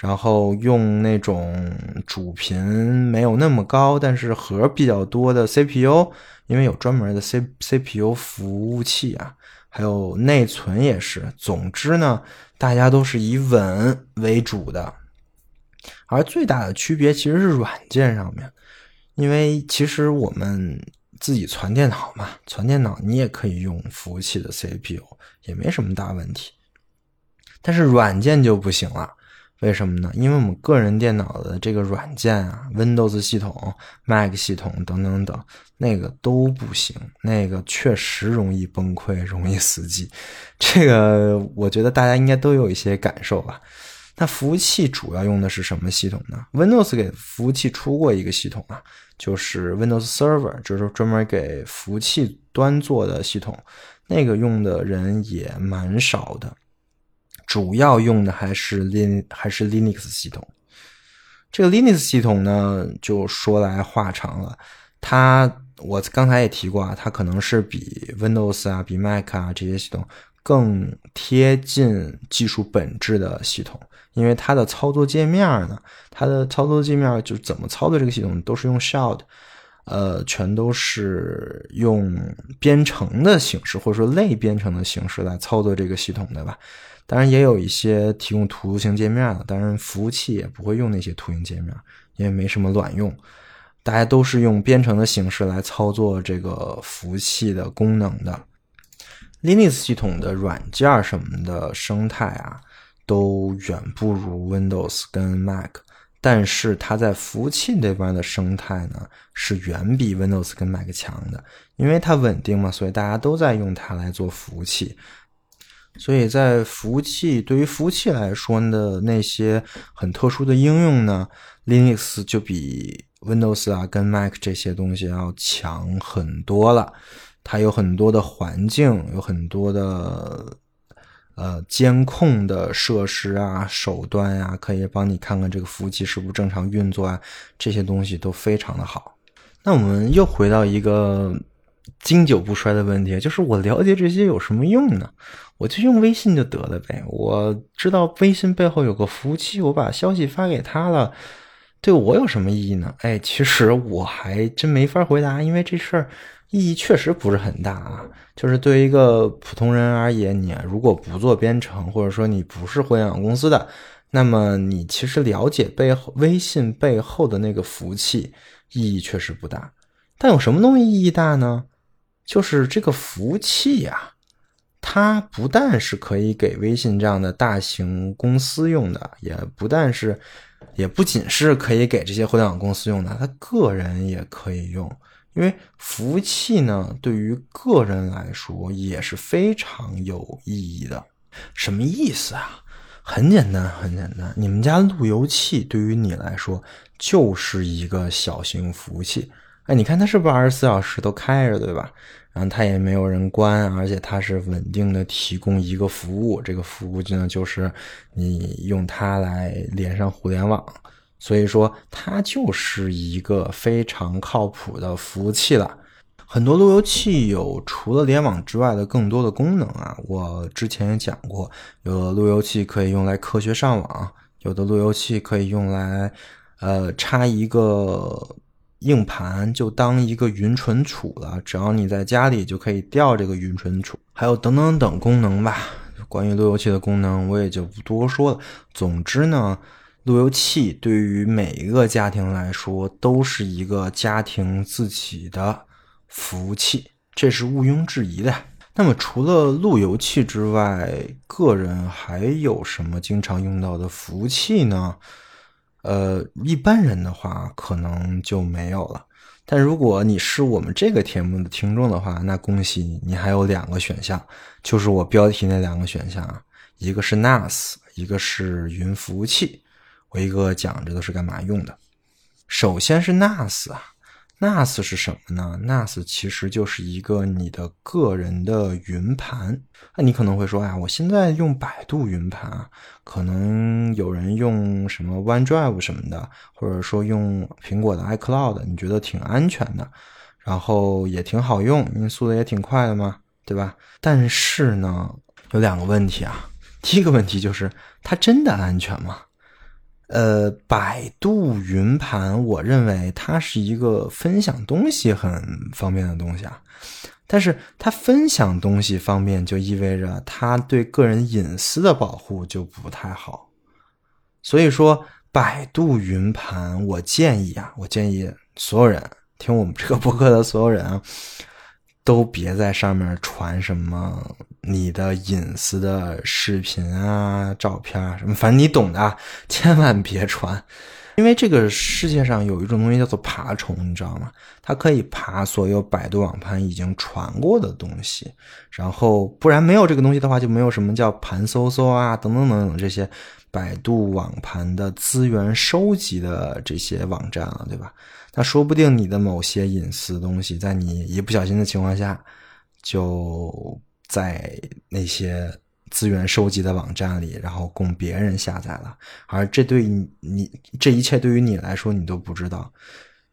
然后用那种主频没有那么高，但是核比较多的 CPU，因为有专门的 C CPU 服务器啊，还有内存也是。总之呢，大家都是以稳为主的。而最大的区别其实是软件上面，因为其实我们自己传电脑嘛，传电脑你也可以用服务器的 CPU，也没什么大问题。但是软件就不行了。为什么呢？因为我们个人电脑的这个软件啊，Windows 系统、Mac 系统等等等，那个都不行，那个确实容易崩溃，容易死机。这个我觉得大家应该都有一些感受吧。那服务器主要用的是什么系统呢？Windows 给服务器出过一个系统啊，就是 Windows Server，就是专门给服务器端做的系统，那个用的人也蛮少的。主要用的还是 Lin 还是 Linux 系统。这个 Linux 系统呢，就说来话长了。它我刚才也提过啊，它可能是比 Windows 啊、比 Mac 啊这些系统更贴近技术本质的系统，因为它的操作界面呢，它的操作界面就怎么操作这个系统都是用 Shell，呃，全都是用编程的形式或者说类编程的形式来操作这个系统的吧。当然也有一些提供图形界面的，当然服务器也不会用那些图形界面，因为没什么卵用。大家都是用编程的形式来操作这个服务器的功能的。Linux 系统的软件什么的生态啊，都远不如 Windows 跟 Mac，但是它在服务器那边的生态呢，是远比 Windows 跟 Mac 强的，因为它稳定嘛，所以大家都在用它来做服务器。所以在服务器对于服务器来说的那些很特殊的应用呢，Linux 就比 Windows 啊跟 Mac 这些东西要强很多了。它有很多的环境，有很多的呃监控的设施啊、手段呀，可以帮你看看这个服务器是不是正常运作啊，这些东西都非常的好。那我们又回到一个经久不衰的问题，就是我了解这些有什么用呢？我就用微信就得了呗。我知道微信背后有个服务器，我把消息发给他了，对我有什么意义呢？哎，其实我还真没法回答，因为这事儿意义确实不是很大啊。就是对于一个普通人而言，你如果不做编程，或者说你不是互联网公司的，那么你其实了解背后微信背后的那个服务器意义确实不大。但有什么东西意义大呢？就是这个服务器呀。它不但是可以给微信这样的大型公司用的，也不但是，也不仅是可以给这些互联网公司用的，它个人也可以用。因为服务器呢，对于个人来说也是非常有意义的。什么意思啊？很简单，很简单。你们家路由器对于你来说就是一个小型服务器。哎，你看它是不是二十四小时都开着，对吧？然后它也没有人关，而且它是稳定的提供一个服务，这个服务呢就是你用它来连上互联网，所以说它就是一个非常靠谱的服务器了。很多路由器有除了联网之外的更多的功能啊，我之前也讲过，有的路由器可以用来科学上网，有的路由器可以用来呃插一个。硬盘就当一个云存储了，只要你在家里就可以调这个云存储，还有等等等功能吧。关于路由器的功能，我也就不多说了。总之呢，路由器对于每一个家庭来说都是一个家庭自己的服务器，这是毋庸置疑的。那么除了路由器之外，个人还有什么经常用到的服务器呢？呃，一般人的话可能就没有了。但如果你是我们这个节目的听众的话，那恭喜你，你还有两个选项，就是我标题那两个选项啊，一个是 NAS，一个是云服务器。我一个讲这都是干嘛用的。首先是 NAS 啊。NAS 是什么呢？NAS 其实就是一个你的个人的云盘。那你可能会说啊，我现在用百度云盘，可能有人用什么 OneDrive 什么的，或者说用苹果的 iCloud，你觉得挺安全的，然后也挺好用，因为速度也挺快的嘛，对吧？但是呢，有两个问题啊。第一个问题就是，它真的安全吗？呃，百度云盘，我认为它是一个分享东西很方便的东西啊。但是它分享东西方便，就意味着它对个人隐私的保护就不太好。所以说，百度云盘，我建议啊，我建议所有人听我们这个博客的所有人啊。都别在上面传什么你的隐私的视频啊、照片啊什么，反正你懂的啊，千万别传，因为这个世界上有一种东西叫做爬虫，你知道吗？它可以爬所有百度网盘已经传过的东西，然后不然没有这个东西的话，就没有什么叫盘搜搜啊等等等等这些百度网盘的资源收集的这些网站了，对吧？那说不定你的某些隐私东西，在你一不小心的情况下，就在那些资源收集的网站里，然后供别人下载了。而这对你，你这一切对于你来说，你都不知道。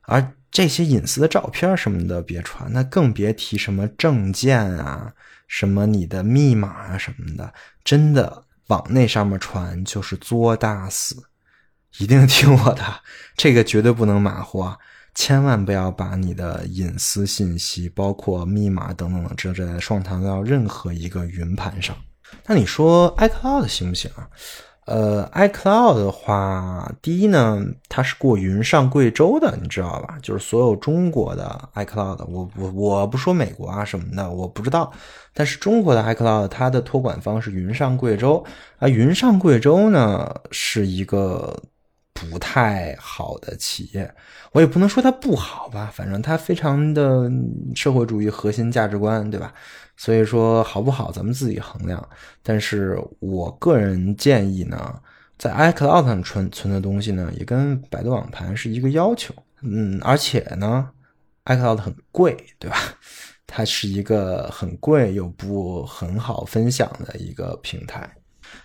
而这些隐私的照片什么的，别传，那更别提什么证件啊，什么你的密码啊什么的，真的往那上面传就是作大死。一定听我的，这个绝对不能马虎啊！千万不要把你的隐私信息，包括密码等等的这这上传到任何一个云盘上。那你说 iCloud 行不行啊？呃，iCloud 的话，第一呢，它是过云上贵州的，你知道吧？就是所有中国的 iCloud，我我我不说美国啊什么的，我不知道。但是中国的 iCloud，它的托管方是云上贵州啊。云上贵州呢，是一个。不太好的企业，我也不能说它不好吧，反正它非常的社会主义核心价值观，对吧？所以说好不好，咱们自己衡量。但是我个人建议呢，在 iCloud 上存存的东西呢，也跟百度网盘是一个要求。嗯，而且呢，iCloud 很贵，对吧？它是一个很贵又不很好分享的一个平台。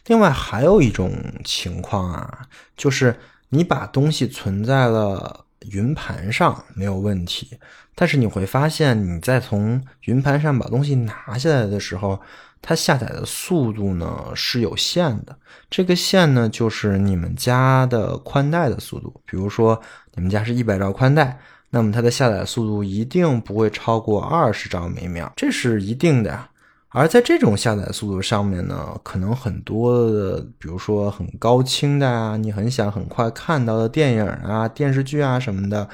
另外还有一种情况啊，就是你把东西存在了云盘上没有问题，但是你会发现你在从云盘上把东西拿下来的时候，它下载的速度呢是有限的。这个线呢就是你们家的宽带的速度，比如说你们家是一百兆宽带。那么它的下载速度一定不会超过二十兆每秒，这是一定的。而在这种下载速度上面呢，可能很多的，比如说很高清的啊，你很想很快看到的电影啊、电视剧啊什么的，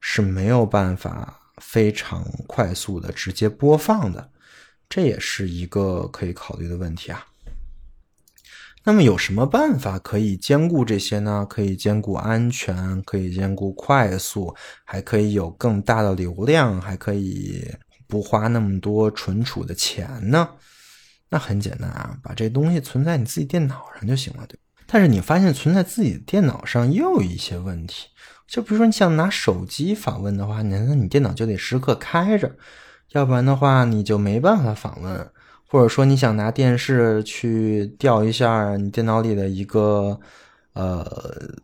是没有办法非常快速的直接播放的，这也是一个可以考虑的问题啊。那么有什么办法可以兼顾这些呢？可以兼顾安全，可以兼顾快速，还可以有更大的流量，还可以不花那么多存储的钱呢？那很简单啊，把这东西存在你自己电脑上就行了，对但是你发现存在自己电脑上又有一些问题，就比如说你想拿手机访问的话，那你电脑就得时刻开着，要不然的话你就没办法访问。或者说你想拿电视去调一下你电脑里的一个呃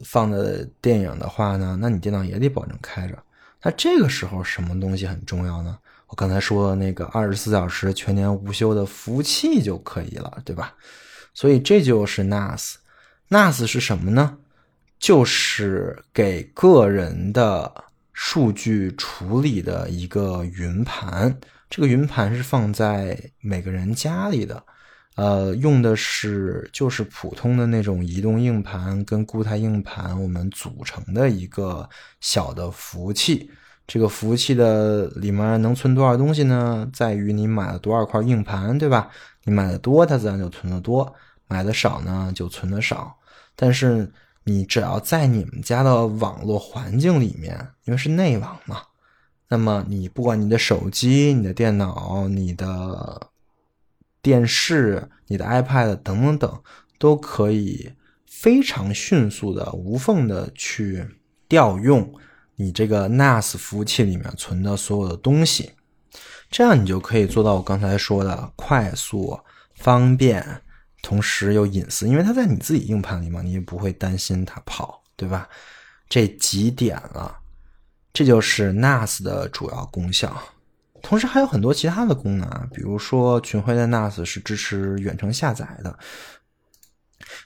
放的电影的话呢，那你电脑也得保证开着。那这个时候什么东西很重要呢？我刚才说的那个二十四小时全年无休的服务器就可以了，对吧？所以这就是 NAS。NAS 是什么呢？就是给个人的数据处理的一个云盘。这个云盘是放在每个人家里的，呃，用的是就是普通的那种移动硬盘跟固态硬盘我们组成的一个小的服务器。这个服务器的里面能存多少东西呢？在于你买了多少块硬盘，对吧？你买的多，它自然就存的多；买的少呢，就存的少。但是你只要在你们家的网络环境里面，因为是内网嘛。那么你不管你的手机、你的电脑、你的电视、你的 iPad 等等等，都可以非常迅速的、无缝的去调用你这个 NAS 服务器里面存的所有的东西，这样你就可以做到我刚才说的快速、方便，同时又隐私，因为它在你自己硬盘里嘛，你也不会担心它跑，对吧？这几点了。这就是 NAS 的主要功效，同时还有很多其他的功能啊，比如说群晖的 NAS 是支持远程下载的。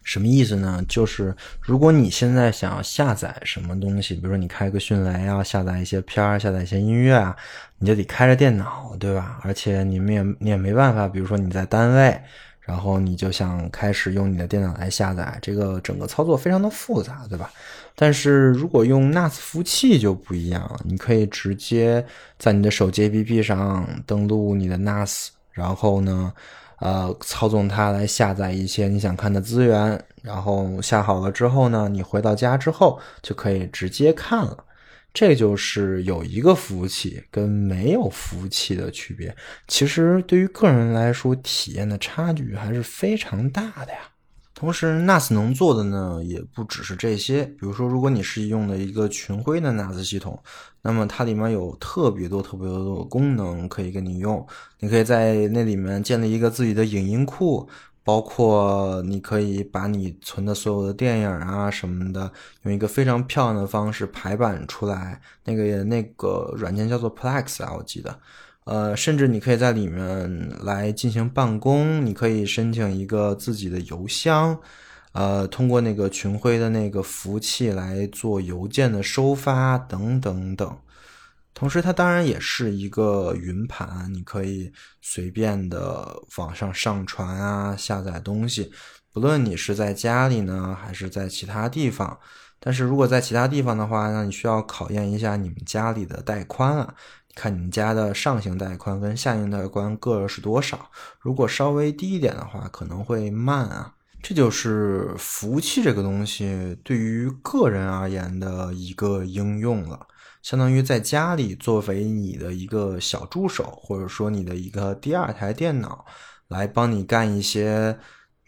什么意思呢？就是如果你现在想要下载什么东西，比如说你开个迅雷啊，下载一些片儿，下载一些音乐啊，你就得开着电脑，对吧？而且你们也你也没办法，比如说你在单位。然后你就想开始用你的电脑来下载，这个整个操作非常的复杂，对吧？但是如果用 NAS 服务器就不一样了，你可以直接在你的手机 APP 上登录你的 NAS，然后呢，呃，操纵它来下载一些你想看的资源，然后下好了之后呢，你回到家之后就可以直接看了。这就是有一个服务器跟没有服务器的区别。其实对于个人来说，体验的差距还是非常大的呀。同时，NAS 能做的呢，也不只是这些。比如说，如果你是用的一个群晖的 NAS 系统，那么它里面有特别多、特别多的功能可以给你用。你可以在那里面建立一个自己的影音库。包括你可以把你存的所有的电影啊什么的，用一个非常漂亮的方式排版出来。那个那个软件叫做 Plex 啊，我记得。呃，甚至你可以在里面来进行办公，你可以申请一个自己的邮箱，呃，通过那个群晖的那个服务器来做邮件的收发等等等。同时，它当然也是一个云盘，你可以随便的往上上传啊，下载东西。不论你是在家里呢，还是在其他地方。但是如果在其他地方的话，那你需要考验一下你们家里的带宽啊，看你家的上行带宽跟下行带宽各是多少。如果稍微低一点的话，可能会慢啊。这就是服务器这个东西对于个人而言的一个应用了。相当于在家里作为你的一个小助手，或者说你的一个第二台电脑，来帮你干一些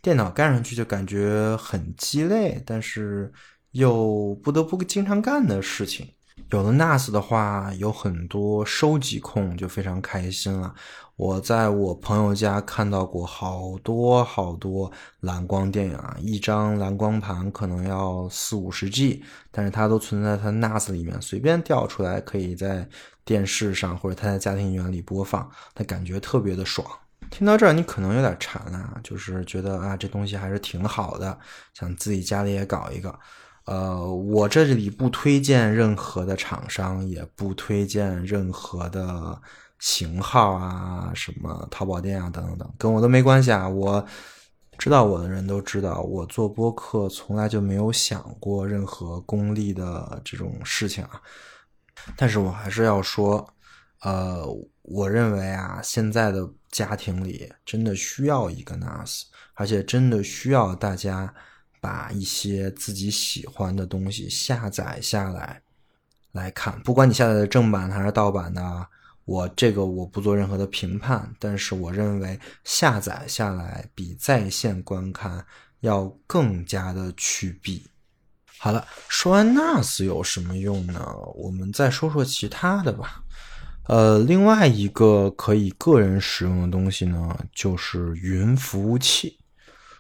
电脑干上去就感觉很鸡肋，但是又不得不经常干的事情。有了 NAS 的话，有很多收集控就非常开心了。我在我朋友家看到过好多好多蓝光电影啊，一张蓝光盘可能要四五十 G，但是它都存在它 NAS 里面，随便调出来，可以在电视上或者它在家庭影院里播放，它感觉特别的爽。听到这儿，你可能有点馋啊，就是觉得啊，这东西还是挺好的，想自己家里也搞一个。呃，我这里不推荐任何的厂商，也不推荐任何的。型号啊，什么淘宝店啊，等等等，跟我都没关系啊。我知道我的人都知道，我做播客从来就没有想过任何功利的这种事情啊。但是我还是要说，呃，我认为啊，现在的家庭里真的需要一个 NAS，而且真的需要大家把一些自己喜欢的东西下载下来来看，不管你下载的正版还是盗版的。我这个我不做任何的评判，但是我认为下载下来比在线观看要更加的去弊。好了，说完 NAS 有什么用呢？我们再说说其他的吧。呃，另外一个可以个人使用的东西呢，就是云服务器。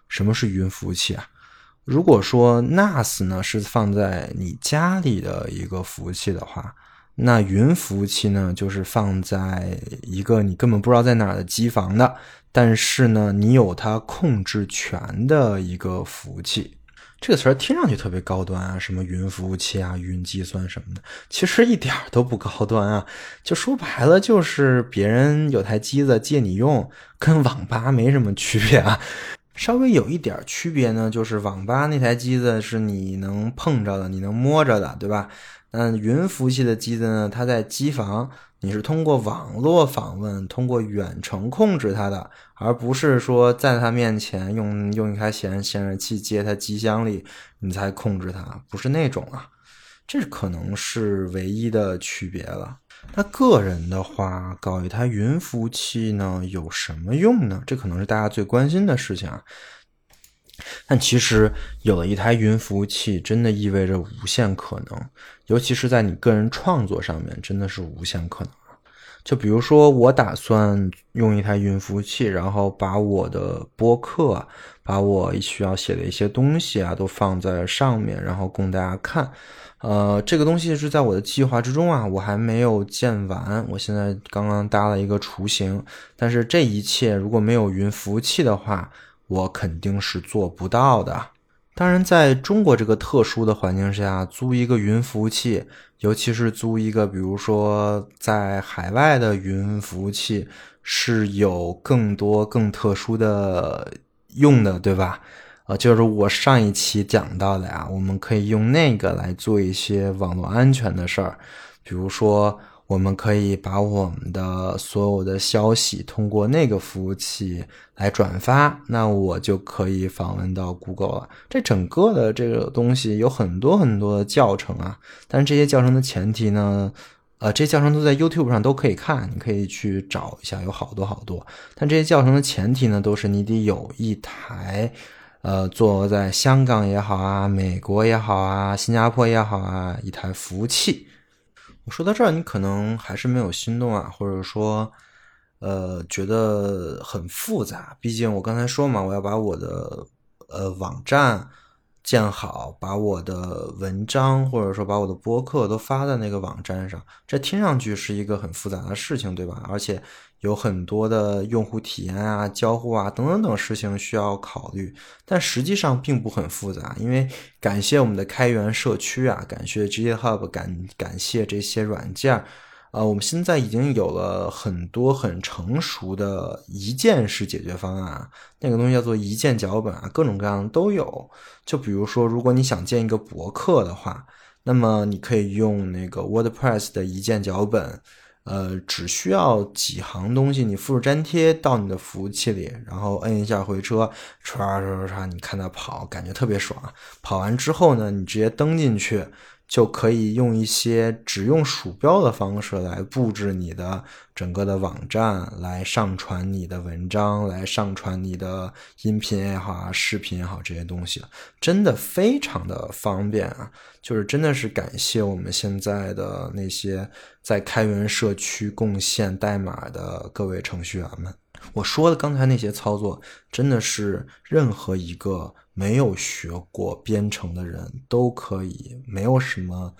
什么是云服务器啊？如果说 NAS 呢是放在你家里的一个服务器的话。那云服务器呢，就是放在一个你根本不知道在哪儿的机房的，但是呢，你有它控制权的一个服务器。这个词儿听上去特别高端啊，什么云服务器啊、云计算什么的，其实一点都不高端啊。就说白了，就是别人有台机子借你用，跟网吧没什么区别啊。稍微有一点区别呢，就是网吧那台机子是你能碰着的，你能摸着的，对吧？嗯，云服务器的机子呢，它在机房，你是通过网络访问，通过远程控制它的，而不是说在它面前用用一台显显示器接它机箱里，你才控制它，不是那种啊。这可能是唯一的区别了。那个人的话，搞一台云服务器呢，有什么用呢？这可能是大家最关心的事情啊。但其实有了一台云服务器，真的意味着无限可能，尤其是在你个人创作上面，真的是无限可能就比如说，我打算用一台云服务器，然后把我的播客，把我需要写的一些东西啊，都放在上面，然后供大家看。呃，这个东西是在我的计划之中啊，我还没有建完，我现在刚刚搭了一个雏形。但是这一切如果没有云服务器的话，我肯定是做不到的。当然，在中国这个特殊的环境下，租一个云服务器，尤其是租一个，比如说在海外的云服务器，是有更多更特殊的用的，对吧？呃，就是我上一期讲到的呀，我们可以用那个来做一些网络安全的事儿，比如说。我们可以把我们的所有的消息通过那个服务器来转发，那我就可以访问到 Google 了。这整个的这个东西有很多很多的教程啊，但是这些教程的前提呢，呃，这些教程都在 YouTube 上都可以看，你可以去找一下，有好多好多。但这些教程的前提呢，都是你得有一台，呃，坐在香港也好啊，美国也好啊，新加坡也好啊，一台服务器。我说到这儿，你可能还是没有心动啊，或者说，呃，觉得很复杂。毕竟我刚才说嘛，我要把我的呃网站建好，把我的文章或者说把我的播客都发在那个网站上，这听上去是一个很复杂的事情，对吧？而且。有很多的用户体验啊、交互啊等等等事情需要考虑，但实际上并不很复杂。因为感谢我们的开源社区啊，感谢 GitHub，感感谢这些软件，呃，我们现在已经有了很多很成熟的一键式解决方案。那个东西叫做一键脚本啊，各种各样都有。就比如说，如果你想建一个博客的话，那么你可以用那个 WordPress 的一键脚本。呃，只需要几行东西，你复制粘贴到你的服务器里，然后摁一下回车，唰唰唰，你看它跑，感觉特别爽。跑完之后呢，你直接登进去，就可以用一些只用鼠标的方式来布置你的整个的网站，来上传你的文章，来上传你的音频也好啊，视频也好，这些东西真的非常的方便啊！就是真的是感谢我们现在的那些在开源社区贡献代码的各位程序员们。我说的刚才那些操作，真的是任何一个。没有学过编程的人都可以，没有什么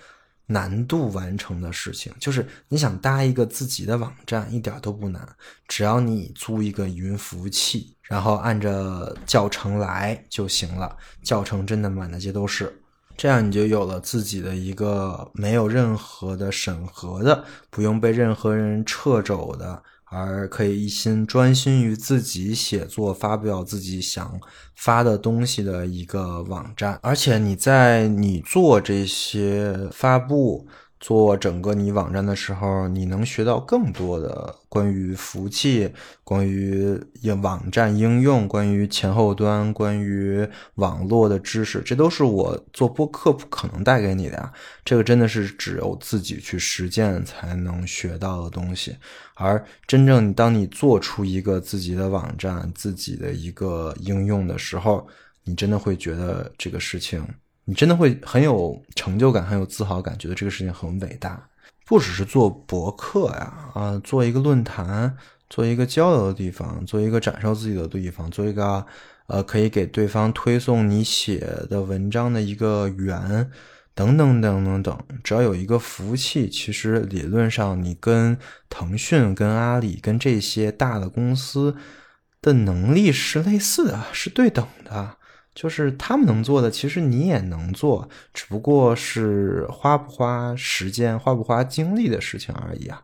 难度完成的事情。就是你想搭一个自己的网站，一点都不难，只要你租一个云服务器，然后按着教程来就行了。教程真的满大街都是，这样你就有了自己的一个没有任何的审核的，不用被任何人掣肘的。而可以一心专心于自己写作、发表自己想发的东西的一个网站，而且你在你做这些发布。做整个你网站的时候，你能学到更多的关于服务器、关于网站应用、关于前后端、关于网络的知识，这都是我做播客不可能带给你的呀。这个真的是只有自己去实践才能学到的东西。而真正当你做出一个自己的网站、自己的一个应用的时候，你真的会觉得这个事情。你真的会很有成就感，很有自豪感，觉得这个事情很伟大。不只是做博客呀，啊，做一个论坛，做一个交流的地方，做一个展示自己的地方，做一个呃可以给对方推送你写的文章的一个源，等等等等等。只要有一个服务器，其实理论上你跟腾讯、跟阿里、跟这些大的公司的能力是类似的，是对等的。就是他们能做的，其实你也能做，只不过是花不花时间、花不花精力的事情而已啊。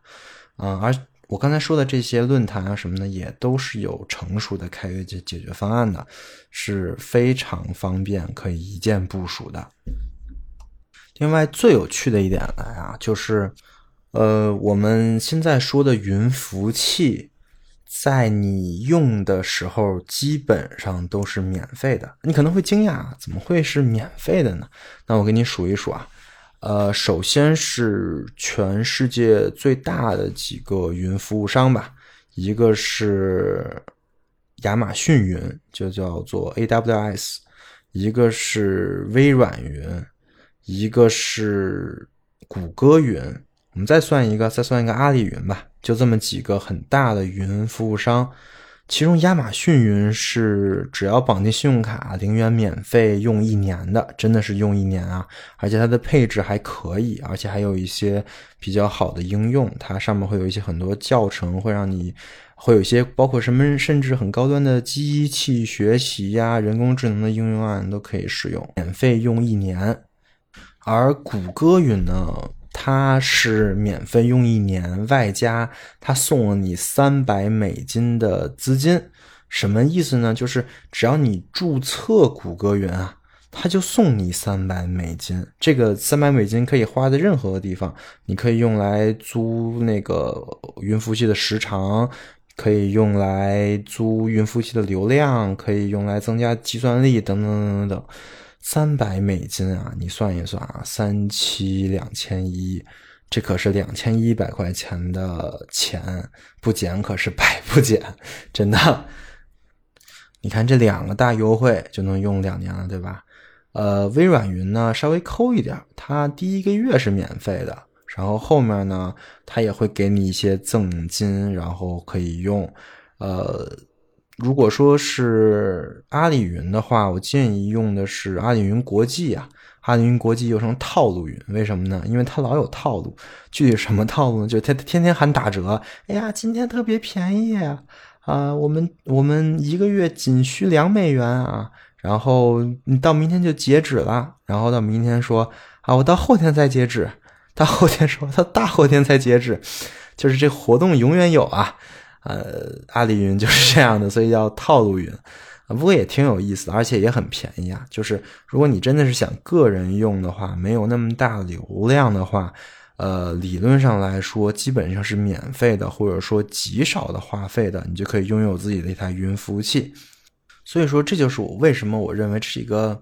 嗯，而我刚才说的这些论坛啊什么的，也都是有成熟的开源解解决方案的，是非常方便，可以一键部署的。另外，最有趣的一点来啊，就是，呃，我们现在说的云服务器。在你用的时候，基本上都是免费的。你可能会惊讶，怎么会是免费的呢？那我给你数一数啊。呃，首先是全世界最大的几个云服务商吧，一个是亚马逊云，就叫做 AWS；一个是微软云；一个是谷歌云。我们再算一个，再算一个阿里云吧。就这么几个很大的云服务商，其中亚马逊云是只要绑定信用卡，零元免费用一年的，真的是用一年啊！而且它的配置还可以，而且还有一些比较好的应用，它上面会有一些很多教程，会让你会有一些包括什么，甚至很高端的机器学习呀、人工智能的应用啊，你都可以使用，免费用一年。而谷歌云呢？它是免费用一年，外加它送了你三百美金的资金，什么意思呢？就是只要你注册谷歌云啊，它就送你三百美金。这个三百美金可以花在任何的地方，你可以用来租那个云服务器的时长，可以用来租云服务器的流量，可以用来增加计算力，等等等等等。三百美金啊，你算一算啊，三七两千一，这可是两千一百块钱的钱，不减可是百不减，真的。你看这两个大优惠就能用两年了，对吧？呃，微软云呢稍微抠一点，它第一个月是免费的，然后后面呢，它也会给你一些赠金，然后可以用，呃。如果说是阿里云的话，我建议用的是阿里云国际啊。阿里云国际又称套路云，为什么呢？因为它老有套路。具体什么套路呢？就它天天喊打折。哎呀，今天特别便宜啊！啊，我们我们一个月仅需两美元啊。然后你到明天就截止了。然后到明天说啊，我到后天再截止。到后天说他大后天才截止，就是这活动永远有啊。呃，阿里云就是这样的，所以叫套路云。不过也挺有意思的，而且也很便宜啊。就是如果你真的是想个人用的话，没有那么大流量的话，呃，理论上来说基本上是免费的，或者说极少的话费的，你就可以拥有自己的一台云服务器。所以说，这就是我为什么我认为这是一个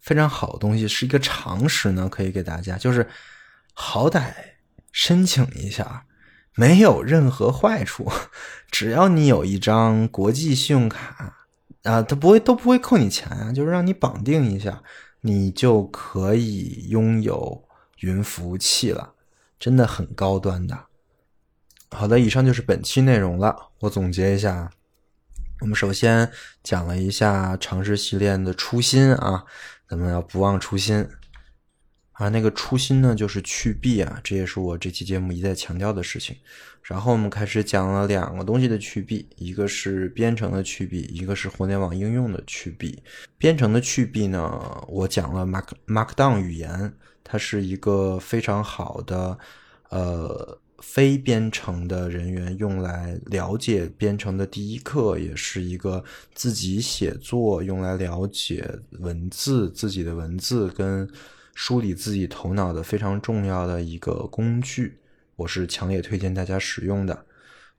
非常好的东西，是一个常识呢，可以给大家，就是好歹申请一下，没有任何坏处，只要你有一张国际信用卡啊，它不会都不会扣你钱啊，就是让你绑定一下，你就可以拥有云服务器了，真的很高端的。好的，以上就是本期内容了，我总结一下。我们首先讲了一下尝试系列的初心啊，咱们要不忘初心啊。那个初心呢，就是去弊啊，这也是我这期节目一再强调的事情。然后我们开始讲了两个东西的去弊，一个是编程的去弊，一个是互联网应用的去弊。编程的去弊呢，我讲了 Mark Markdown 语言，它是一个非常好的呃。非编程的人员用来了解编程的第一课，也是一个自己写作用来了解文字、自己的文字跟梳理自己头脑的非常重要的一个工具。我是强烈推荐大家使用的。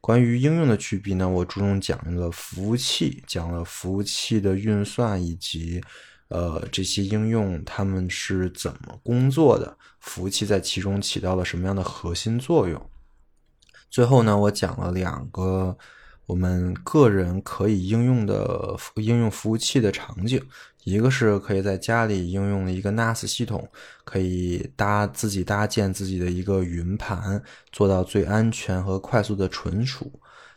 关于应用的区别呢，我注重讲了服务器，讲了服务器的运算以及。呃，这些应用他们是怎么工作的？服务器在其中起到了什么样的核心作用？最后呢，我讲了两个我们个人可以应用的应用服务器的场景，一个是可以在家里应用一个 NAS 系统，可以搭自己搭建自己的一个云盘，做到最安全和快速的存储。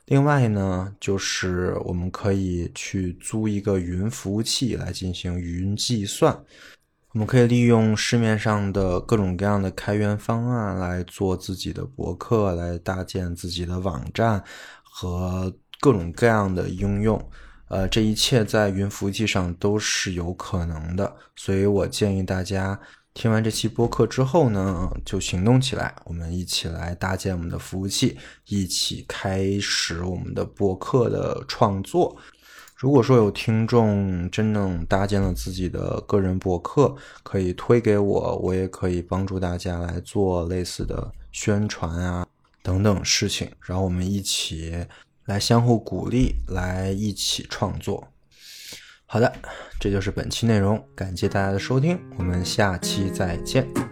另外呢，就是我们可以去租一个云服务器来进行云计算。我们可以利用市面上的各种各样的开源方案来做自己的博客，来搭建自己的网站和各种各样的应用。呃，这一切在云服务器上都是有可能的，所以我建议大家。听完这期播客之后呢，就行动起来，我们一起来搭建我们的服务器，一起开始我们的播客的创作。如果说有听众真正搭建了自己的个人博客，可以推给我，我也可以帮助大家来做类似的宣传啊等等事情，然后我们一起来相互鼓励，来一起创作。好的，这就是本期内容，感谢大家的收听，我们下期再见。